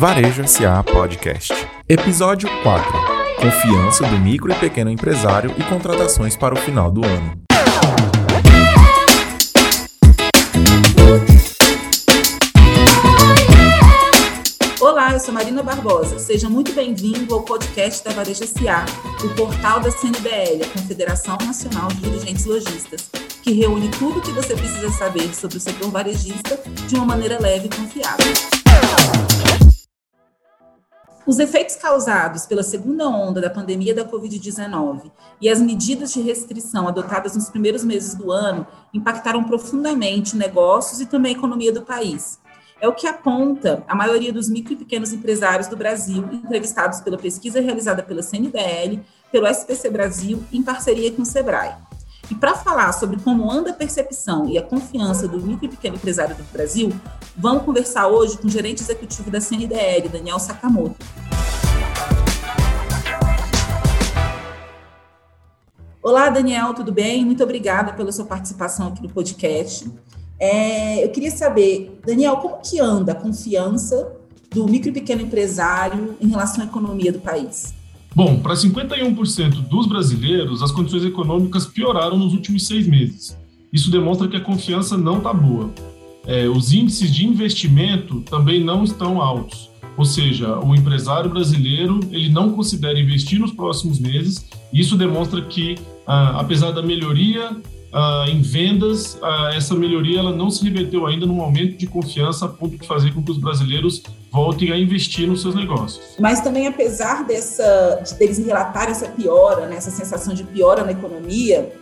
Varejo SA Podcast. Episódio 4. Confiança do micro e pequeno empresário e contratações para o final do ano. Olá, eu sou Marina Barbosa. Seja muito bem-vindo ao podcast da Varejo SA, o portal da CNDL, a Confederação Nacional de Dirigentes Lojistas, que reúne tudo o que você precisa saber sobre o setor varejista de uma maneira leve e confiável. Os efeitos causados pela segunda onda da pandemia da Covid-19 e as medidas de restrição adotadas nos primeiros meses do ano impactaram profundamente negócios e também a economia do país. É o que aponta a maioria dos micro e pequenos empresários do Brasil, entrevistados pela pesquisa realizada pela CNDL, pelo SPC Brasil, em parceria com o Sebrae. E para falar sobre como anda a percepção e a confiança do micro e pequeno empresário do Brasil, vamos conversar hoje com o gerente executivo da CNDL, Daniel Sakamoto. Olá, Daniel, tudo bem? Muito obrigada pela sua participação aqui no podcast. É, eu queria saber, Daniel, como que anda a confiança do micro e pequeno empresário em relação à economia do país? Bom, para 51% dos brasileiros, as condições econômicas pioraram nos últimos seis meses. Isso demonstra que a confiança não está boa. É, os índices de investimento também não estão altos. Ou seja, o empresário brasileiro ele não considera investir nos próximos meses. Isso demonstra que, ah, apesar da melhoria ah, em vendas, ah, essa melhoria ela não se reverteu ainda num aumento de confiança a ponto de fazer com que os brasileiros voltem a investir nos seus negócios. Mas também, apesar dessa, de eles relatarem essa piora, né, essa sensação de piora na economia,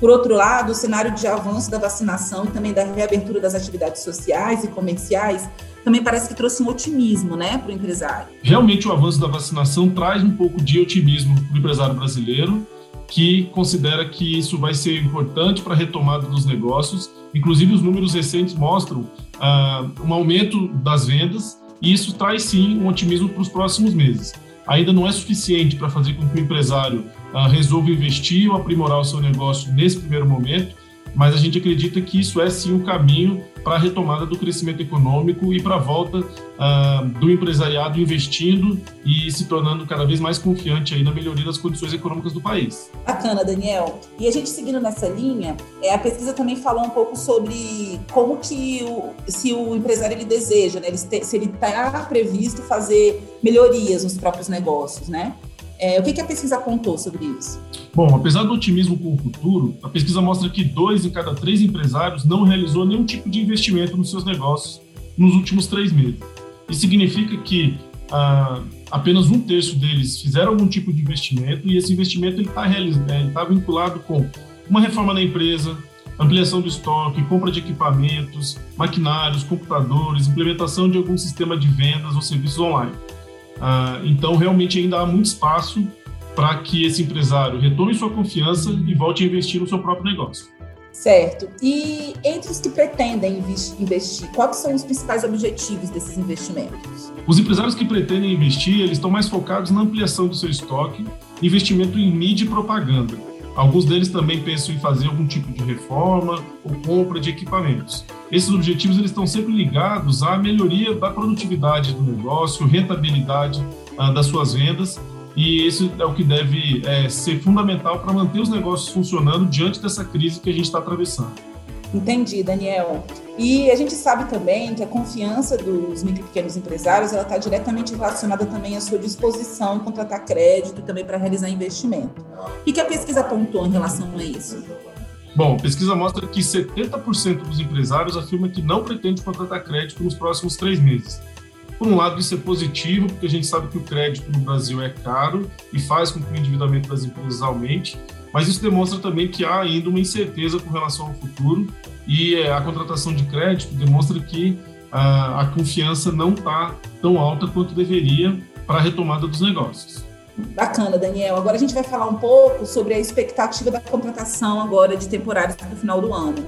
por outro lado, o cenário de avanço da vacinação e também da reabertura das atividades sociais e comerciais também parece que trouxe um otimismo né, para o empresário. Realmente, o avanço da vacinação traz um pouco de otimismo para o empresário brasileiro, que considera que isso vai ser importante para a retomada dos negócios. Inclusive, os números recentes mostram ah, um aumento das vendas e isso traz sim um otimismo para os próximos meses. Ainda não é suficiente para fazer com que o empresário ah, resolva investir ou aprimorar o seu negócio nesse primeiro momento, mas a gente acredita que isso é sim um caminho para a retomada do crescimento econômico e para a volta uh, do empresariado investindo e se tornando cada vez mais confiante aí na melhoria das condições econômicas do país. Bacana, Daniel. E a gente seguindo nessa linha, é, a pesquisa também falou um pouco sobre como que o, se o empresário ele deseja, né, ele, se ele está previsto fazer melhorias nos próprios negócios, né? É, o que, que, a pesquisa apontou sobre isso? Bom, apesar do otimismo com o futuro, a pesquisa mostra que dois em cada três empresários não realizou nenhum tipo de investimento nos seus negócios nos últimos três meses. Isso significa que ah, apenas um terço deles fizeram algum tipo de investimento e esse investimento está é, tá vinculado com uma reforma na empresa, ampliação do estoque, compra de equipamentos, maquinários, computadores, implementação de algum sistema de vendas ou serviços online. Ah, então, realmente ainda há muito espaço para que esse empresário retome sua confiança e volte a investir no seu próprio negócio. Certo. E entre os que pretendem investir, quais são os principais objetivos desses investimentos? Os empresários que pretendem investir, eles estão mais focados na ampliação do seu estoque, investimento em mídia e propaganda. Alguns deles também pensam em fazer algum tipo de reforma ou compra de equipamentos. Esses objetivos eles estão sempre ligados à melhoria da produtividade do negócio, rentabilidade ah, das suas vendas, e isso é o que deve é, ser fundamental para manter os negócios funcionando diante dessa crise que a gente está atravessando. Entendi, Daniel. E a gente sabe também que a confiança dos micro e pequenos empresários está diretamente relacionada também à sua disposição em contratar crédito e também para realizar investimento. O que a pesquisa apontou em relação a isso? Bom, a pesquisa mostra que 70% dos empresários afirma que não pretende contratar crédito nos próximos três meses. Por um lado, isso é positivo, porque a gente sabe que o crédito no Brasil é caro e faz com que o endividamento das empresas aumente, mas isso demonstra também que há ainda uma incerteza com relação ao futuro e eh, a contratação de crédito demonstra que a, a confiança não está tão alta quanto deveria para a retomada dos negócios. Bacana, Daniel. Agora a gente vai falar um pouco sobre a expectativa da contratação agora de temporários para o final do ano.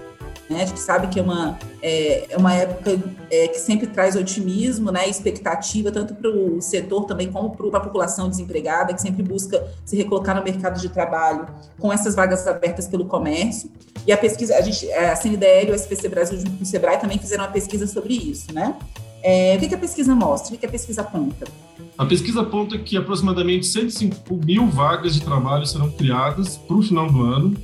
Né? A gente sabe que é uma, é, é uma época é, que sempre traz otimismo né, expectativa, tanto para o setor também como para a população desempregada, que sempre busca se recolocar no mercado de trabalho com essas vagas abertas pelo comércio. E a pesquisa, a, gente, a CNDL e o SPC Brasil junto com o Sebrae também fizeram uma pesquisa sobre isso, né? É, o que, que a pesquisa mostra? O que, que a pesquisa aponta? A pesquisa aponta que aproximadamente 105 mil vagas de trabalho serão criadas para o final do ano.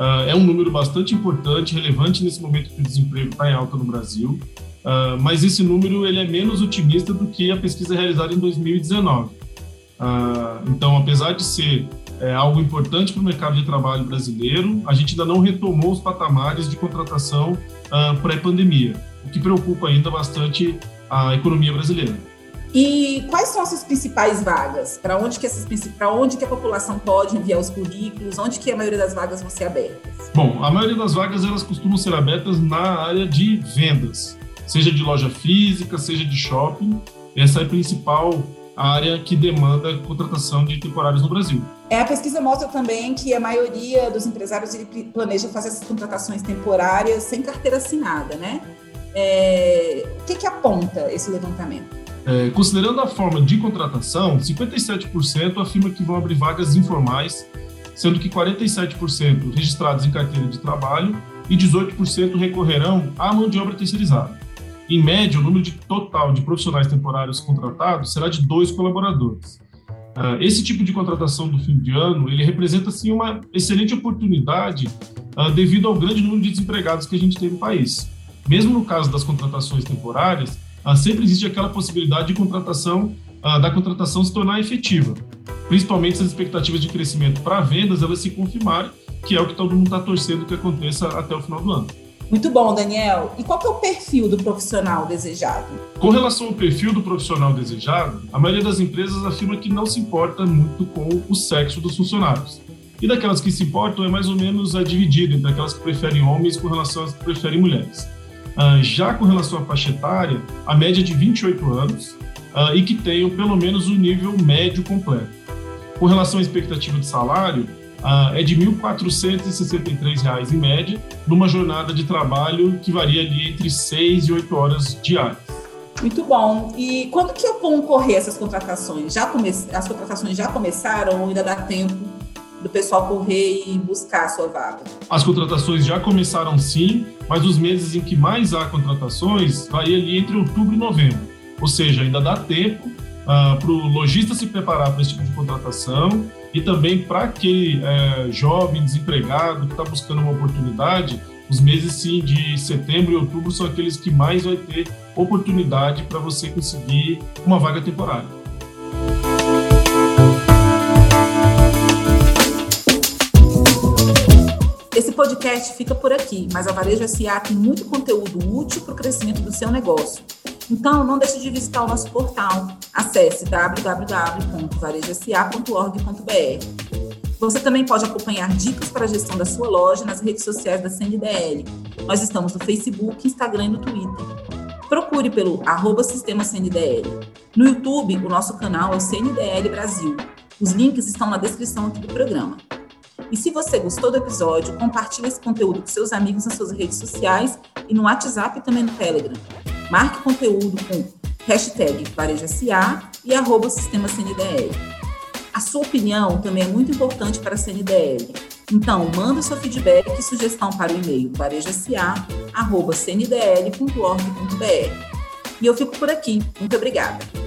Uh, é um número bastante importante, relevante nesse momento que o desemprego está em alta no Brasil. Uh, mas esse número ele é menos otimista do que a pesquisa realizada em 2019. Uh, então, apesar de ser é, algo importante para o mercado de trabalho brasileiro, a gente ainda não retomou os patamares de contratação pré-pandemia, o que preocupa ainda bastante a economia brasileira. E quais são essas principais vagas? Para onde que essas para onde que a população pode enviar os currículos? Onde que a maioria das vagas vão ser abertas? Bom, a maioria das vagas elas costumam ser abertas na área de vendas, seja de loja física, seja de shopping. Essa é a principal área que demanda contratação de temporários no Brasil. É, a pesquisa mostra também que a maioria dos empresários planeja fazer essas contratações temporárias sem carteira assinada, né? É, o que, que aponta esse levantamento? É, considerando a forma de contratação, 57% afirma que vão abrir vagas informais, sendo que 47% registrados em carteira de trabalho e 18% recorrerão à mão de obra terceirizada. Em média, o número de total de profissionais temporários contratados será de dois colaboradores. Uh, esse tipo de contratação do fim de ano, ele representa sim uma excelente oportunidade uh, devido ao grande número de desempregados que a gente tem no país. Mesmo no caso das contratações temporárias, ah, sempre existe aquela possibilidade de contratação, ah, da contratação se tornar efetiva, principalmente se as expectativas de crescimento para vendas elas se confirmarem, que é o que todo mundo está torcendo que aconteça até o final do ano. Muito bom, Daniel. E qual é o perfil do profissional desejado? Com relação ao perfil do profissional desejado, a maioria das empresas afirma que não se importa muito com o sexo dos funcionários. E daquelas que se importam é mais ou menos a dividida entre aquelas que preferem homens com relação às que preferem mulheres. Uh, já com relação à faixa etária, a média é de 28 anos uh, e que tenham pelo menos o nível médio completo. Com relação à expectativa de salário, uh, é de R$ 1.463 em média, numa jornada de trabalho que varia ali entre 6 e 8 horas diárias. Muito bom. E quando que vão ocorrer essas contratações? Já come... As contratações já começaram ou ainda dá tempo do pessoal correr e buscar a sua vaga? As contratações já começaram sim, mas os meses em que mais há contratações vai ali entre outubro e novembro. Ou seja, ainda dá tempo uh, ah, para o lojista se preparar para esse tipo de contratação e também para aquele uh, jovem desempregado que está buscando uma oportunidade, os meses sim de setembro e outubro são aqueles que mais vai ter oportunidade para você conseguir uma vaga temporária. Esse podcast fica por aqui, mas a Varejo SA tem muito conteúdo útil para o crescimento do seu negócio. Então, não deixe de visitar o nosso portal. Acesse www.varejosa.org.br. Você também pode acompanhar dicas para a gestão da sua loja nas redes sociais da CNDL. Nós estamos no Facebook, Instagram e no Twitter. Procure pelo arroba Sistema CNDL. No YouTube, o nosso canal é o CNDL Brasil. Os links estão na descrição aqui do programa. E se você gostou do episódio, compartilhe esse conteúdo com seus amigos nas suas redes sociais e no WhatsApp e também no Telegram. Marque conteúdo com hashtag VarejoSA e arroba Sistema CNDL. A sua opinião também é muito importante para a CNDL. Então, manda seu feedback e sugestão para o e-mail varejasa.cndl.org.br. E eu fico por aqui. Muito obrigada.